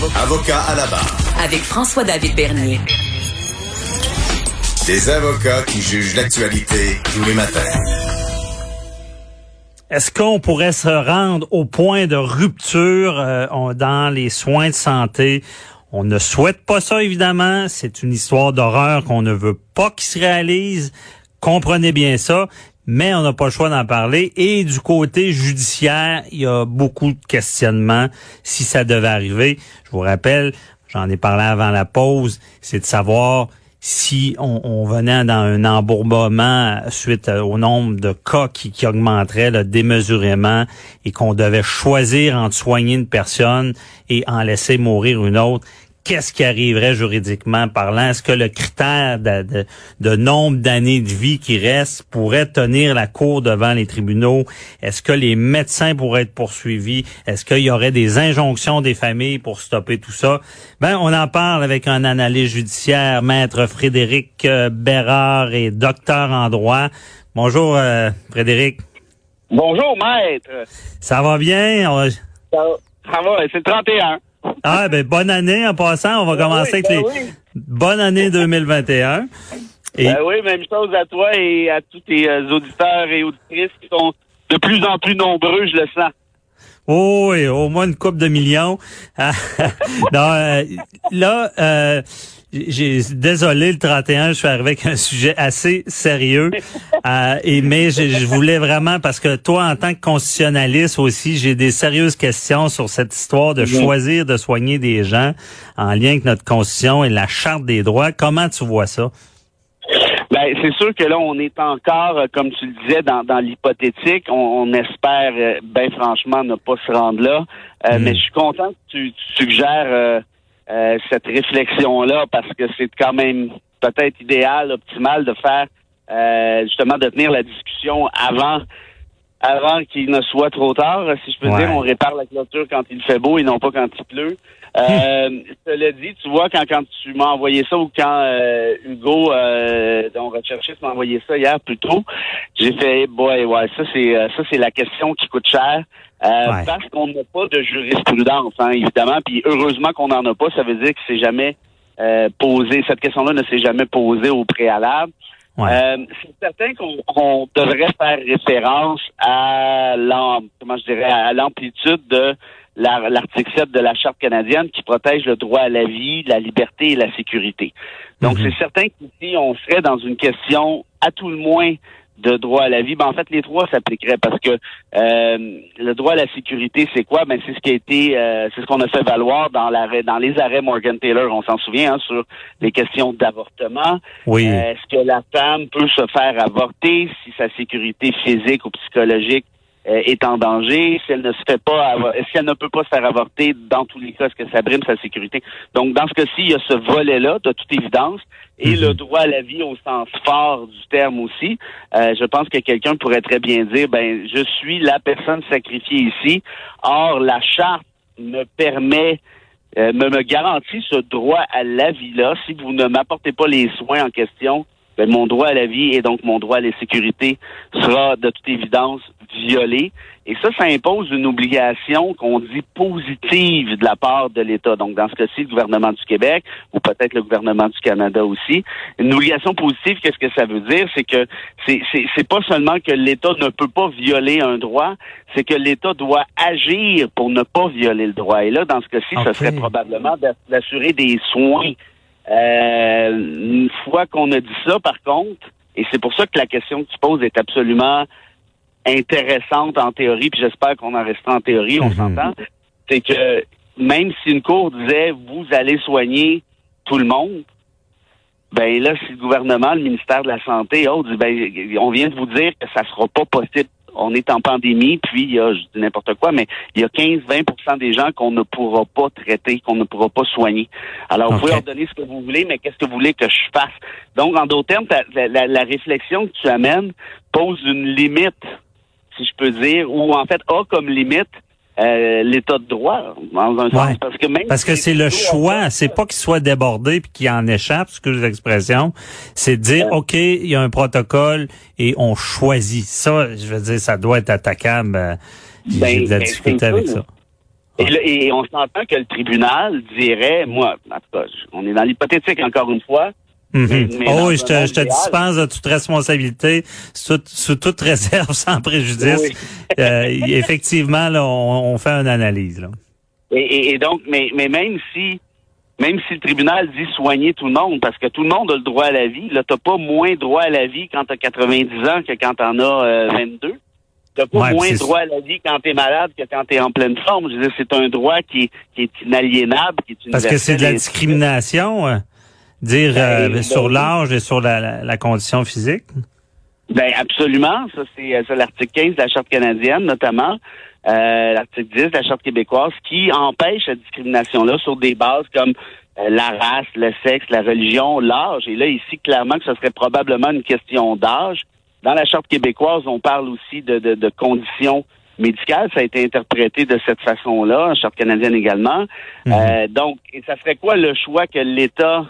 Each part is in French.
Avocat à la barre. Avec François-David Bernier. Des avocats qui jugent l'actualité tous les matins. Est-ce qu'on pourrait se rendre au point de rupture euh, dans les soins de santé? On ne souhaite pas ça, évidemment. C'est une histoire d'horreur qu'on ne veut pas qu'il se réalise. Comprenez bien ça mais on n'a pas le choix d'en parler. Et du côté judiciaire, il y a beaucoup de questionnements si ça devait arriver. Je vous rappelle, j'en ai parlé avant la pause, c'est de savoir si on, venait dans un embourbement suite au nombre de cas qui, qui augmenterait démesurément et qu'on devait choisir entre soigner une personne et en laisser mourir une autre, qu'est-ce qui arriverait juridiquement parlant? Est-ce que le critère de, de, nombre d'années de vie qui reste pourrait tenir la cour devant les tribunaux? Est-ce que les médecins pourraient être poursuivis? Est-ce qu'il y aurait des injonctions des familles pour stopper tout ça? Ben, on en parle avec un analyste judiciaire, maître Frédéric euh, Bérard et docteur en droit. Bonjour, euh, Frédéric. Bonjour, maître. Ça va bien? Ça, ça va, c'est le 31. Ah, ben, bonne année en passant. On va ben commencer avec ben les. Bonne année 2021. Et... Ben oui, même chose à toi et à tous tes euh, auditeurs et auditrices qui sont de plus en plus nombreux, je le sens. Oh oui, au moins une coupe de millions. non, euh, là, euh, j'ai désolé le 31, je suis arrivé avec un sujet assez sérieux. Euh, et mais je, voulais vraiment parce que toi en tant que constitutionnaliste aussi, j'ai des sérieuses questions sur cette histoire de choisir de soigner des gens en lien avec notre constitution et la charte des droits. Comment tu vois ça? Ben, c'est sûr que là, on est encore, euh, comme tu le disais, dans, dans l'hypothétique. On, espère, euh, ben franchement, ne pas se rendre là. Euh, mm. Mais je suis content que tu, suggères cette réflexion-là parce que c'est quand même peut-être idéal, optimal de faire justement de tenir la discussion avant avant qu'il ne soit trop tard. Si je peux dire, on répare la clôture quand il fait beau et non pas quand il pleut. Euh, cela dit, tu vois, quand, quand tu m'as envoyé ça ou quand euh, Hugo, euh, ton recherchiste, m'a envoyé ça hier plus tôt, j'ai fait, boy, ouais, ça c'est euh, ça c'est la question qui coûte cher. Euh, parce qu'on n'a pas de jurisprudence, hein, évidemment. Puis heureusement qu'on n'en a pas, ça veut dire que c'est jamais posé. Cette question-là ne s'est jamais posée au préalable. Euh, c'est certain qu'on devrait faire référence à l'amplitude de l'article 7 de la Charte canadienne qui protège le droit à la vie, la liberté et la sécurité. Donc, mhm. c'est certain qu'ici, on serait dans une question, à tout le moins, de droit à la vie, ben en fait les trois s'appliqueraient parce que euh, le droit à la sécurité, c'est quoi? Ben c'est ce qui a été, euh, c'est ce qu'on a fait valoir dans l'arrêt, dans les arrêts Morgan Taylor, on s'en souvient, hein, sur les questions d'avortement. Oui. Euh, est-ce que la femme peut se faire avorter si sa sécurité physique ou psychologique est en danger, si elle ne se fait pas, si elle ne peut pas se faire avorter, dans tous les cas, est-ce que ça brime sa sécurité? Donc, dans ce cas-ci, il y a ce volet-là, de toute évidence, et mhm. le droit à la vie au sens fort du terme aussi. Euh, je pense que quelqu'un pourrait très bien dire, ben, je suis la personne sacrifiée ici. Or, la charte me permet euh, me, me garantit ce droit à la vie-là. Si vous ne m'apportez pas les soins en question, ben, mon droit à la vie et donc mon droit à la sécurité sera de toute évidence violé. Et ça, ça impose une obligation qu'on dit positive de la part de l'État. Donc, dans ce cas-ci, le gouvernement du Québec ou peut-être le gouvernement du Canada aussi. Une obligation positive, qu'est-ce que ça veut dire? C'est que c'est, pas seulement que l'État ne peut pas violer un droit, c'est que l'État doit agir pour ne pas violer le droit. Et là, dans ce cas-ci, ce serait probablement d'assurer des soins euh, une fois qu'on a dit ça, par contre, et c'est pour ça que la question que tu poses est absolument intéressante en théorie, puis j'espère qu'on en restera en théorie, on mhm. s'entend, c'est que même si une cour disait vous allez soigner tout le monde, ben là, si le gouvernement, le ministère de la Santé, oh, dit, ben, on vient de vous dire que ça sera pas possible. On est en pandémie, puis il y a, je dis n'importe quoi, mais il y a 15-20% des gens qu'on ne pourra pas traiter, qu'on ne pourra pas soigner. Alors, vous pouvez Ok. leur donner ce que vous voulez, mais qu'est-ce que vous voulez que je fasse? Donc, en d'autres termes, ta- la, la- la réflexion que tu amènes pose une limite, si je peux dire, ou en fait a comme limite euh, l'état de droit, dans un sens. Parce que même Parce que c'est le choix, c'est pas qu'il soit débordé puis qu'il en échappe, ce que l'expression, c'est de dire OK, il y a un protocole et on choisit. Ça, je veux dire, ça doit être attaquable. euh, J'ai Ben, de la ben, difficulté avec ça. Et, là- et on s'entend que le tribunal dirait, moi, en tout cas, on est dans l'hypothétique encore une fois. Mhm. mais oh, dans oui, un je te, je te dispense de toute responsabilité, sous, sous toute réserve, sans préjudice. Oui. Euh, effectivement, là, on, on fait une analyse. Là. Et, et- et donc, mais, mais même si même si le tribunal dit soigner tout le monde, parce que tout le monde a le droit à la vie, là, t'as pas moins droit à la vie quand t'as 90 ans que quand t'en as euh, 22. T'as pas Ouais, moins droit à la vie quand t'es malade que quand t'es en pleine forme. Je veux dire, c'est un droit qui est, qui est inaliénable, qui est Parce que c'est de la discrimination, dire euh, Ben, sur ben, l'âge et sur la, la, la condition physique? Ben absolument. Ça, c'est euh, l'article 15 de la Charte canadienne, notamment. Euh, l'article 10 de la Charte québécoise, qui empêche cette discrimination-là sur des bases comme euh, la race, le sexe, la religion, l'âge. Et là, ici, clairement que ce serait probablement une question d'âge. Dans la Charte québécoise, on parle aussi de, de, de conditions médicales. Ça a été interprété de cette façon-là, en Charte canadienne également. Euh, donc, et ça serait quoi le choix que l'État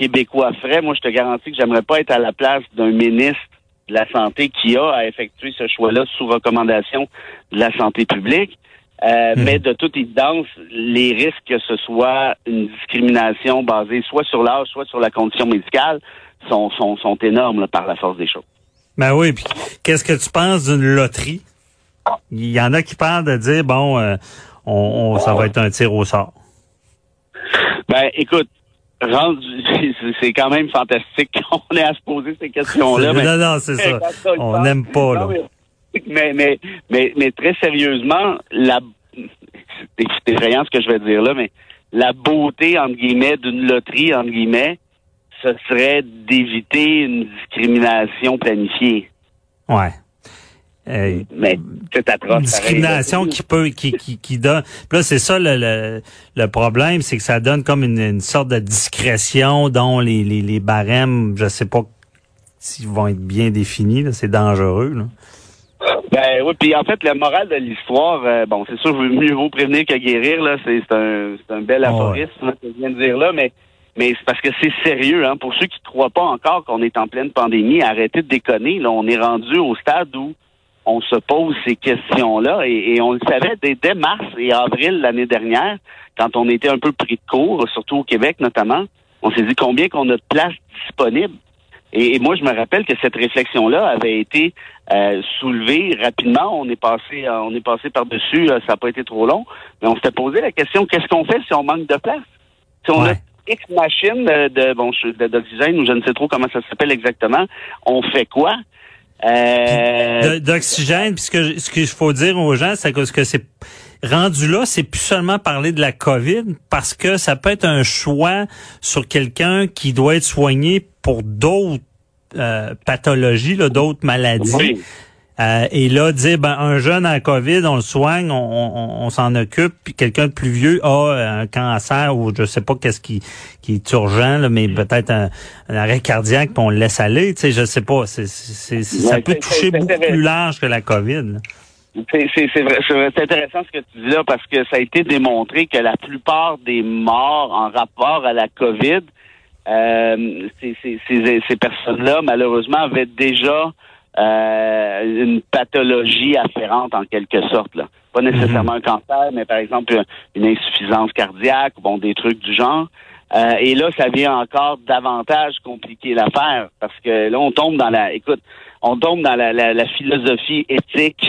québécois ferait? Moi, je te garantis que j'aimerais pas être à la place d'un ministre de la Santé qui a à effectuer ce choix-là sous recommandation de la santé publique. Euh, Mhm. Mais de toute évidence, les risques que ce soit une discrimination basée soit sur l'âge, soit sur la condition médicale sont, sont, sont énormes là, par la force des choses. Ben oui, puis qu'est-ce que tu penses d'une loterie? Il y en a qui parlent de dire, bon, euh, on, on- ça va être un tir au sort. Ben, écoute, c'est- quand même fantastique qu'on ait à se poser ces questions-là. mais- non, non, c'est ça. On n'aime pas, là. Mais, mais, mais, mais très sérieusement, la, c'est c'est effrayant ce que je vais dire là, mais la beauté, entre guillemets, d'une loterie, entre guillemets, ce serait d'éviter une discrimination planifiée. Ouais. Euh, Mais c'est atroce. une pareil, discrimination qui peut qui qui, qui donne Puis là c'est ça le, le, le problème c'est que ça donne comme une, une sorte de discrétion dont les, les, les barèmes je sais pas s'ils vont être bien définis là, c'est dangereux là. Ben oui, puis en fait, la morale de l'histoire, euh, bon, c'est sûr, mieux vaut prévenir que guérir, là, c'est un, c'est un bel ouais. aphorisme hein, que je viens de dire là, mais mais c'est parce que c'est sérieux, hein. Pour ceux qui ne croient pas encore qu'on est en pleine pandémie, arrêtez de déconner. Là, on est rendu au stade où on se pose ces questions-là et, et on le savait dès, dès mars et avril l'année dernière, quand on était un peu pris de court, surtout au Québec notamment, on s'est dit combien qu'on a de places disponibles. Et, et moi, je me rappelle que cette réflexion-là avait été euh, soulevée rapidement. On est passé, euh, on est passé par dessus. ça n'a pas été trop long, mais on s'était posé la question qu'est-ce qu'on fait si on manque de place Si on Ouais. a X machines de, bon d'oxygène ou je ne sais trop comment ça s'appelle exactement, on fait quoi? Euh, d'oxygène puis ce que ce qu'il faut dire aux gens c'est que ce que c'est rendu là c'est plus seulement parler de la Covid parce que ça peut être un choix sur quelqu'un qui doit être soigné pour d'autres euh, pathologies là, d'autres maladies oui. Euh, et là, dire ben un jeune en COVID, on le soigne, on, on, on s'en occupe, puis quelqu'un de plus vieux a euh, un cancer ou je sais pas qu'est-ce qui, qui est urgent, là, mais peut-être un, un arrêt cardiaque, puis on le laisse aller. Tu sais, je sais pas. Ça Ouais, peut toucher beaucoup plus large que la COVID. là. C'est c'est- c'est vrai, c'est c'est intéressant ce que tu dis là parce que ça a été démontré que la plupart des morts en rapport à la COVID, euh, ces, ces, ces, ces personnes-là, malheureusement, avaient déjà euh, une pathologie afférente en quelque sorte. Là. Pas nécessairement un cancer, mais par exemple une insuffisance cardiaque, bon, des trucs du genre. Euh, et là, ça vient encore davantage compliquer l'affaire parce que là, on tombe dans la, écoute, on tombe dans la, la, la philosophie éthique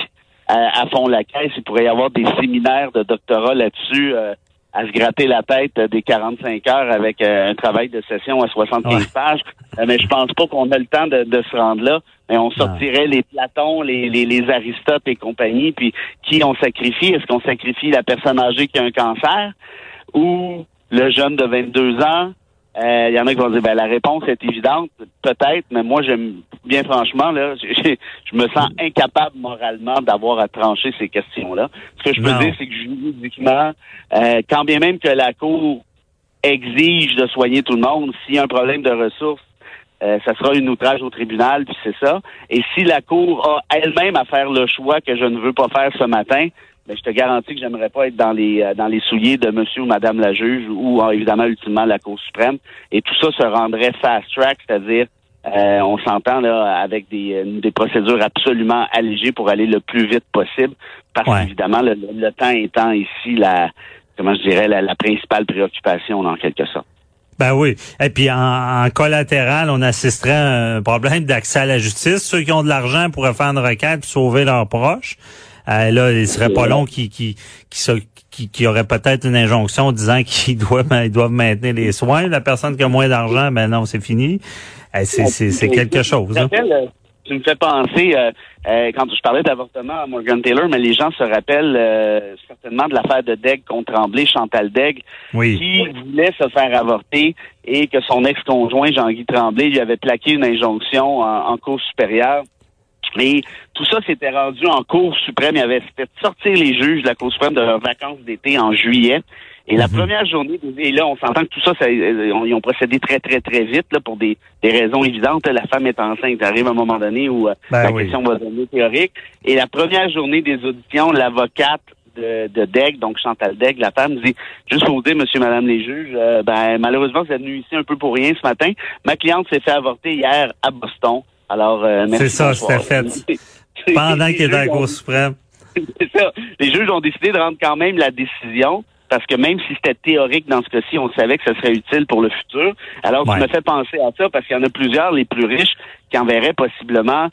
euh, à fond la caisse. Il pourrait y avoir des séminaires de doctorat là-dessus euh, à se gratter la tête des 45 heures avec euh, un travail de session à 75 Ouais. pages. Euh, mais je pense pas qu'on a le temps de, de se rendre là. Mais on sortirait les Platons, les, les, les Aristotes et compagnie. Puis qui on sacrifie? Est-ce qu'on sacrifie la personne âgée qui a un cancer ou le jeune de 22 ans Euh, Il y en a qui vont dire, ben, la réponse est évidente, peut-être, mais moi, j'aime bien franchement, là, je me sens incapable moralement d'avoir à trancher ces questions-là. Ce que je peux Non. dire, c'est que juridiquement, euh, quand bien même que la Cour exige de soigner tout le monde, s'il y a un problème de ressources, euh, ça sera une outrage au tribunal, puis c'est ça. Et si la Cour a elle-même à faire le choix que je ne veux pas faire ce matin, ben, je te garantis que j'aimerais pas être dans les euh, dans les souliers de monsieur ou madame la juge ou euh, évidemment ultimement la Cour suprême. Et tout ça se rendrait fast track, c'est-à-dire euh, on s'entend là avec des, euh, des procédures absolument allégées pour aller le plus vite possible, parce Ouais. qu'évidemment le, le temps étant ici la comment je dirais la, la principale préoccupation en quelque sorte. Ben oui. Et puis en, en collatéral, on assisterait à un problème d'accès à la justice. Ceux qui ont de l'argent pourraient faire une requête et sauver leurs proches. Euh, là, il serait pas long qui qui qui, qui, qui aurait peut-être une injonction disant qu'ils doivent ils doivent maintenir les soins. La personne qui a moins d'argent, ben non, c'est fini. Euh, c'est c'est c'est quelque chose. hein. Tu me rappelles, euh, Tu me fais penser, euh, euh, quand je parlais d'avortement à Morgan Taylor, mais les gens se rappellent euh, certainement de l'affaire de Degg contre Tremblay, Chantal Degg, Oui. qui voulait se faire avorter et que son ex-conjoint, Jean-Guy Tremblay, lui avait plaqué une injonction en, en cour supérieure. Et tout ça s'était rendu en Cour suprême. Il avait fait sortir les juges de la Cour suprême de leurs vacances d'été en juillet. Et la première journée, et là, on s'entend que tout ça, ça euh, ils ont procédé très, très, très vite, là, pour des, des raisons évidentes. La femme est enceinte. Arrive un moment donné où euh, Ben la oui. question va devenir théorique. Et la première journée des auditions, l'avocate de, de Degg, donc Chantal Degg, la femme dit, juste pour vous dire, monsieur, madame les juges, euh, ben, malheureusement, vous êtes venus ici un peu pour rien ce matin. Ma cliente s'est fait avorter hier à Boston. Alors, euh, merci. C'est ça, c'était fait. Pendant qu'il était à la Cour suprême. C'est ça. Les juges ont décidé de rendre quand même la décision parce que même si c'était théorique dans ce cas-ci, on savait que ça serait utile pour le futur. Alors, Ouais. tu me fais penser à ça parce qu'il y en a plusieurs, les plus riches, qui enverraient possiblement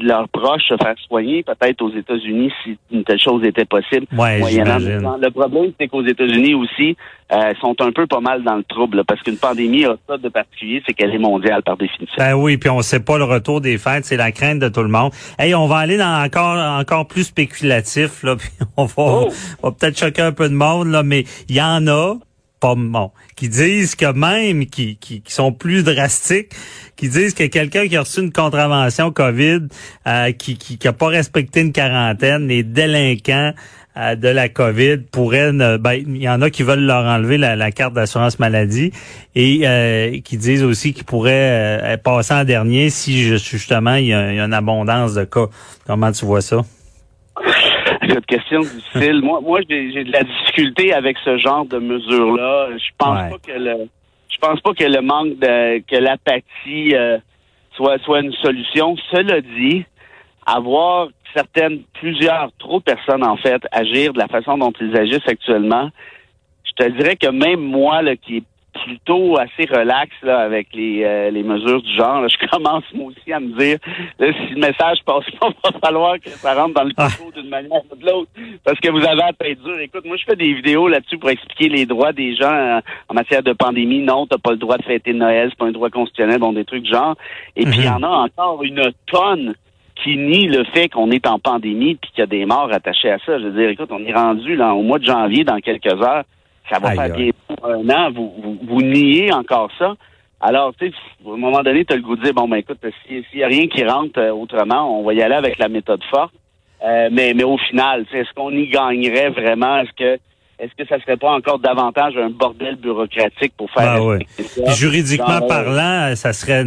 leurs proches se faire soigner, peut-être aux États-Unis, si une telle chose était possible. Ouais. Le problème, c'est qu'aux États-Unis aussi, euh, sont un peu pas mal dans le trouble, là, parce qu'une pandémie a ça de particulier, c'est qu'elle est mondiale par définition. Ben oui, puis on sait pas le retour des fêtes, c'est la crainte de tout le monde. Hey, on va aller dans encore encore plus spéculatif là, puis on va, Oh! on va peut-être choquer un peu de monde là, mais il y en a bon, qui disent que même qui, qui, qui sont plus drastiques, qui disent que quelqu'un qui a reçu une contravention Covid, euh, qui, qui qui a pas respecté une quarantaine, les délinquants euh, de la COVID pourraient, ben, il y en a qui veulent leur enlever la, la carte d'assurance maladie et euh, qui disent aussi qu'ils pourraient euh, passer en dernier si justement il y, a, il y a une abondance de cas. Comment tu vois ça? Cette question difficile. moi, moi, j'ai de la difficulté avec ce genre de mesures-là. Je pense Ouais. pas que le, je pense pas que le manque de, que l'apathie euh, soit soit une solution. Cela dit, avoir certaines, plusieurs, trop de personnes en fait agir de la façon dont ils agissent actuellement, je te dirais que même moi, là, qui est plutôt assez relax là, avec les, euh, les mesures du genre, là, je commence moi aussi à me dire là, si le message passe pas, il va falloir que ça rentre dans le Ah. coco d'une manière ou de l'autre. Parce que vous avez la tête dure. Écoute, moi je fais des vidéos là-dessus pour expliquer les droits des gens euh, en matière de pandémie. Non, t'as pas le droit de fêter Noël, c'est pas un droit constitutionnel, bon, des trucs du genre. Et puis il y en a encore une tonne qui nie le fait qu'on est en pandémie puis qu'il y a des morts attachés à ça. Je veux dire, écoute, on est rendu là au mois de janvier dans quelques heures. Ça va Aïe, faire aïe. bientôt un an. Vous, vous, vous niez encore ça. Alors, tu sais, à un moment donné, tu as le goût de dire, bon, ben écoute, si- s'il n'y a rien qui rentre euh, autrement, on va y aller avec la méthode forte. Euh, mais, mais au final, est-ce qu'on y gagnerait vraiment? Est-ce que est-ce que ça serait pas encore davantage un bordel bureaucratique pour faire Ben respecter ça? Juridiquement euh, parlant, ça serait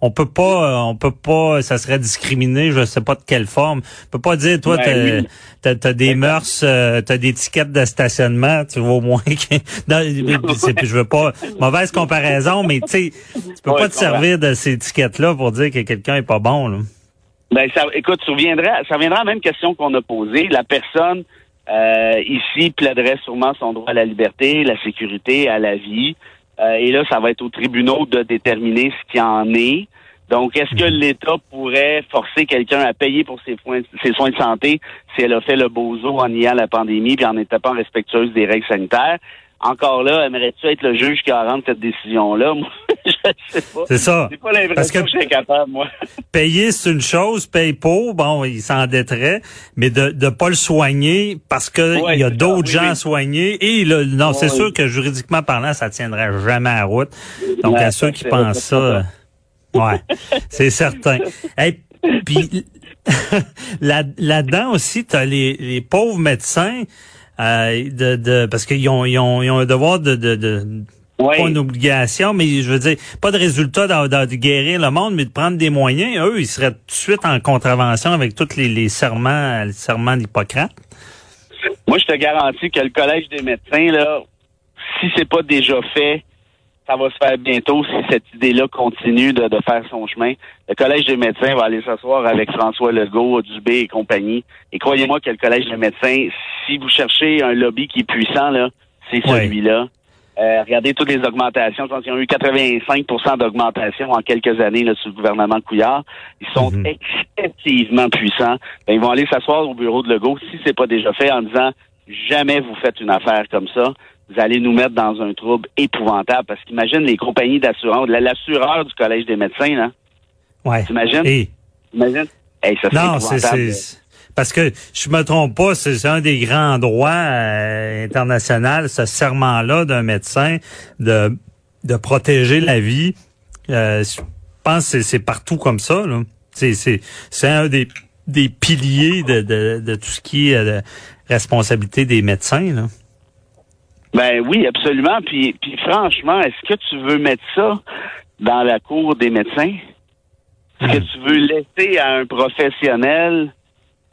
on peut pas euh, on peut pas ça serait discriminé, je sais pas de quelle forme. On peut pas dire toi Ben t'as oui. des mœurs, euh, t'as des tickets de stationnement, tu vas au moins que je veux pas mauvaise comparaison mais tu sais tu peux Ouais, pas te servir de ces étiquettes là pour dire que quelqu'un est pas bon là. Ben, ça, écoute, ça reviendra, ça reviendra à la même question qu'on a posée. La personne euh, ici plaiderait sûrement son droit à la liberté, la sécurité, à la vie. Euh, et là, ça va être aux tribunaux de déterminer ce qu'il en est. Donc, est-ce que l'État pourrait forcer quelqu'un à payer pour ses, soins- ses soins de santé si elle a fait le bozo en niant la pandémie puis en n'étant pas respectueuse des règles sanitaires? encore là, aimerais-tu être le juge qui va rendre cette décision-là? Moi, je sais pas. C'est ça. C'est pas Parce l'impression que- que je suis capable, moi. Payer, c'est une chose, paye pour, bon, il s'endetterait, mais de ne pas le soigner parce que Ouais, il y a d'autres gens oui. à soigner. Et là, non, c'est sûr que juridiquement parlant, ça tiendrait jamais à route. Donc, Ouais, à ceux qui pensent ça, euh, ouais, c'est certain. Hey, puis là, là-dedans aussi, tu as les, les pauvres médecins euh, de, de parce qu'ils ont, ils ont, ils ont un devoir de, de, de Oui. pas une obligation, mais je veux dire, pas de résultat dans, dans- de guérir le monde, mais de prendre des moyens. Eux, ils seraient tout de suite en contravention avec tous les, les serments, les serments d'Hippocrate. Moi, je te garantis que le Collège des médecins, là, si c'est pas déjà fait, ça va se faire bientôt si cette idée-là continue de, de faire son chemin. Le Collège des médecins va aller s'asseoir avec François Legault, Dubé et compagnie. Et croyez-moi que le Collège des médecins, si vous cherchez un lobby qui est puissant, là, c'est celui-là. Euh, regardez toutes les augmentations. Je pense qu'ils ont eu 85% d'augmentation en quelques années là, sous le gouvernement Couillard. Ils sont Mhm. excessivement puissants. Ben, ils vont aller s'asseoir au bureau de Legault, si c'est pas déjà fait, en disant jamais vous faites une affaire comme ça. Vous allez nous mettre dans un trouble épouvantable. Parce qu'imagine les compagnies d'assurance, la- l'assureur du Collège des médecins, là. Ouais. T'imagines? Imagine? Hey, ça non, c'est, parce que je me trompe pas, c'est, un des grands droits euh, internationaux, ce serment-là d'un médecin de, de protéger la vie. Euh, je pense que c'est, c'est partout comme ça. C'est, c'est, c'est un des, des piliers de, de, de tout ce qui est euh, de responsabilité des médecins. Là. Ben oui, absolument. Puis, puis franchement, est-ce que tu veux mettre ça dans la cour des médecins? Est-ce que tu veux laisser à un professionnel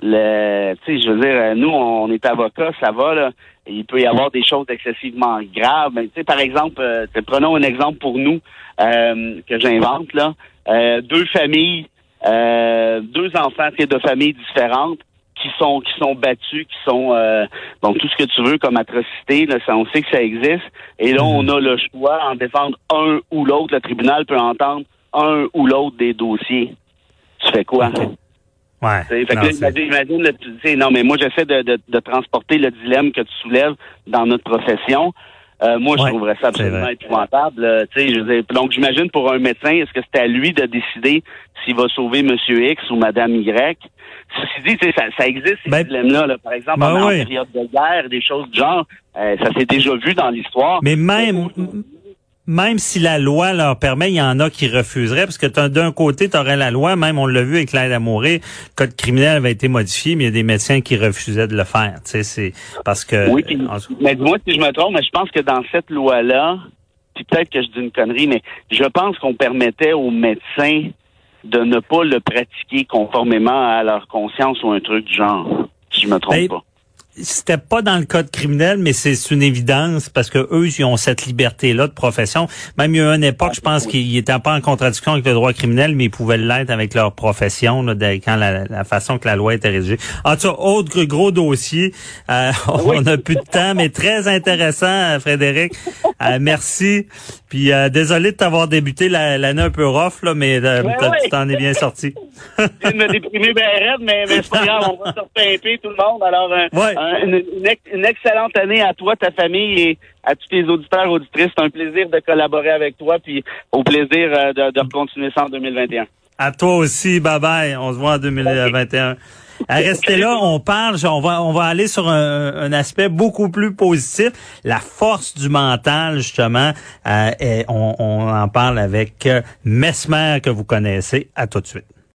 le tu sais, je veux dire, nous, on est avocats, ça va, là. Il peut y avoir des choses excessivement graves. Mais, tu sais, par exemple, euh, prenons un exemple pour nous euh, que j'invente, là. Euh, deux familles, deux enfants de familles différentes qui sont qui sont battus, qui sont euh, donc tout ce que tu veux comme atrocité, là, ça, on sait que ça existe. Et là, on a le choix en défendre un ou l'autre. Le tribunal peut entendre un ou l'autre des dossiers. Tu fais quoi? Ouais. Fait que Non, là, c'est- imagine, imagine le- tu sais, non, mais moi, j'essaie de, de, de transporter le dilemme que tu soulèves dans notre profession. Euh, moi, je trouverais ça absolument épouvantable. tu sais, je veux dire, donc, j'imagine pour un médecin, est-ce que c'est à lui de décider s'il va sauver Monsieur X ou Madame Y? Ceci dit, tu sais, ça, ça existe, ces Ben, dilemmes-là. là. Par exemple, ben en oui. période de guerre, des choses du genre, euh, ça s'est déjà vu dans l'histoire. Mais même, même si la loi leur permet, il y en a qui refuseraient, parce que t'as- d'un côté, tu aurais la loi, même on l'a vu avec l'aide à mourir, le code criminel avait été modifié, mais il y a des médecins qui refusaient de le faire. Tu sais, c'est parce que Oui, en- mais dis-moi si je me trompe, mais je pense que dans cette loi-là, puis peut-être que je dis une connerie, mais je pense qu'on permettait aux médecins de ne pas le pratiquer conformément à leur conscience ou un truc du genre. Si je me trompe Ben, pas. C'était pas dans le code criminel, mais c'est une évidence parce que eux, ils ont cette liberté-là de profession. Même il y a une époque, je pense qu'ils n'étaient pas en contradiction avec le droit criminel, mais ils pouvaient l'être avec leur profession, là, de- quand la, la façon que la loi était rédigée. En tout cas, autre gros dossier. Euh, on n'a plus de temps, mais très intéressant, euh, Frédéric. Euh, merci. Puis euh, désolé de t'avoir débuté la- l'année un peu rough, là, mais euh, tu t'en es bien sorti. De me déprimer bien raide, mais, mais c'est pas grave, on va se repimper tout le monde. Alors, un- Ouais. Un- une, une ex- une excellente année à toi, ta famille et à tous les auditeurs auditrices. C'est un plaisir de collaborer avec toi, puis au plaisir euh, de, de continuer ça en 2021. À toi aussi, bye bye. On se voit en 2021. Euh, Restez là, on parle, on va, on va aller sur un, un aspect beaucoup plus positif, la force du mental justement. Euh, on, on en parle avec euh, Mesmer que vous connaissez. À tout de suite.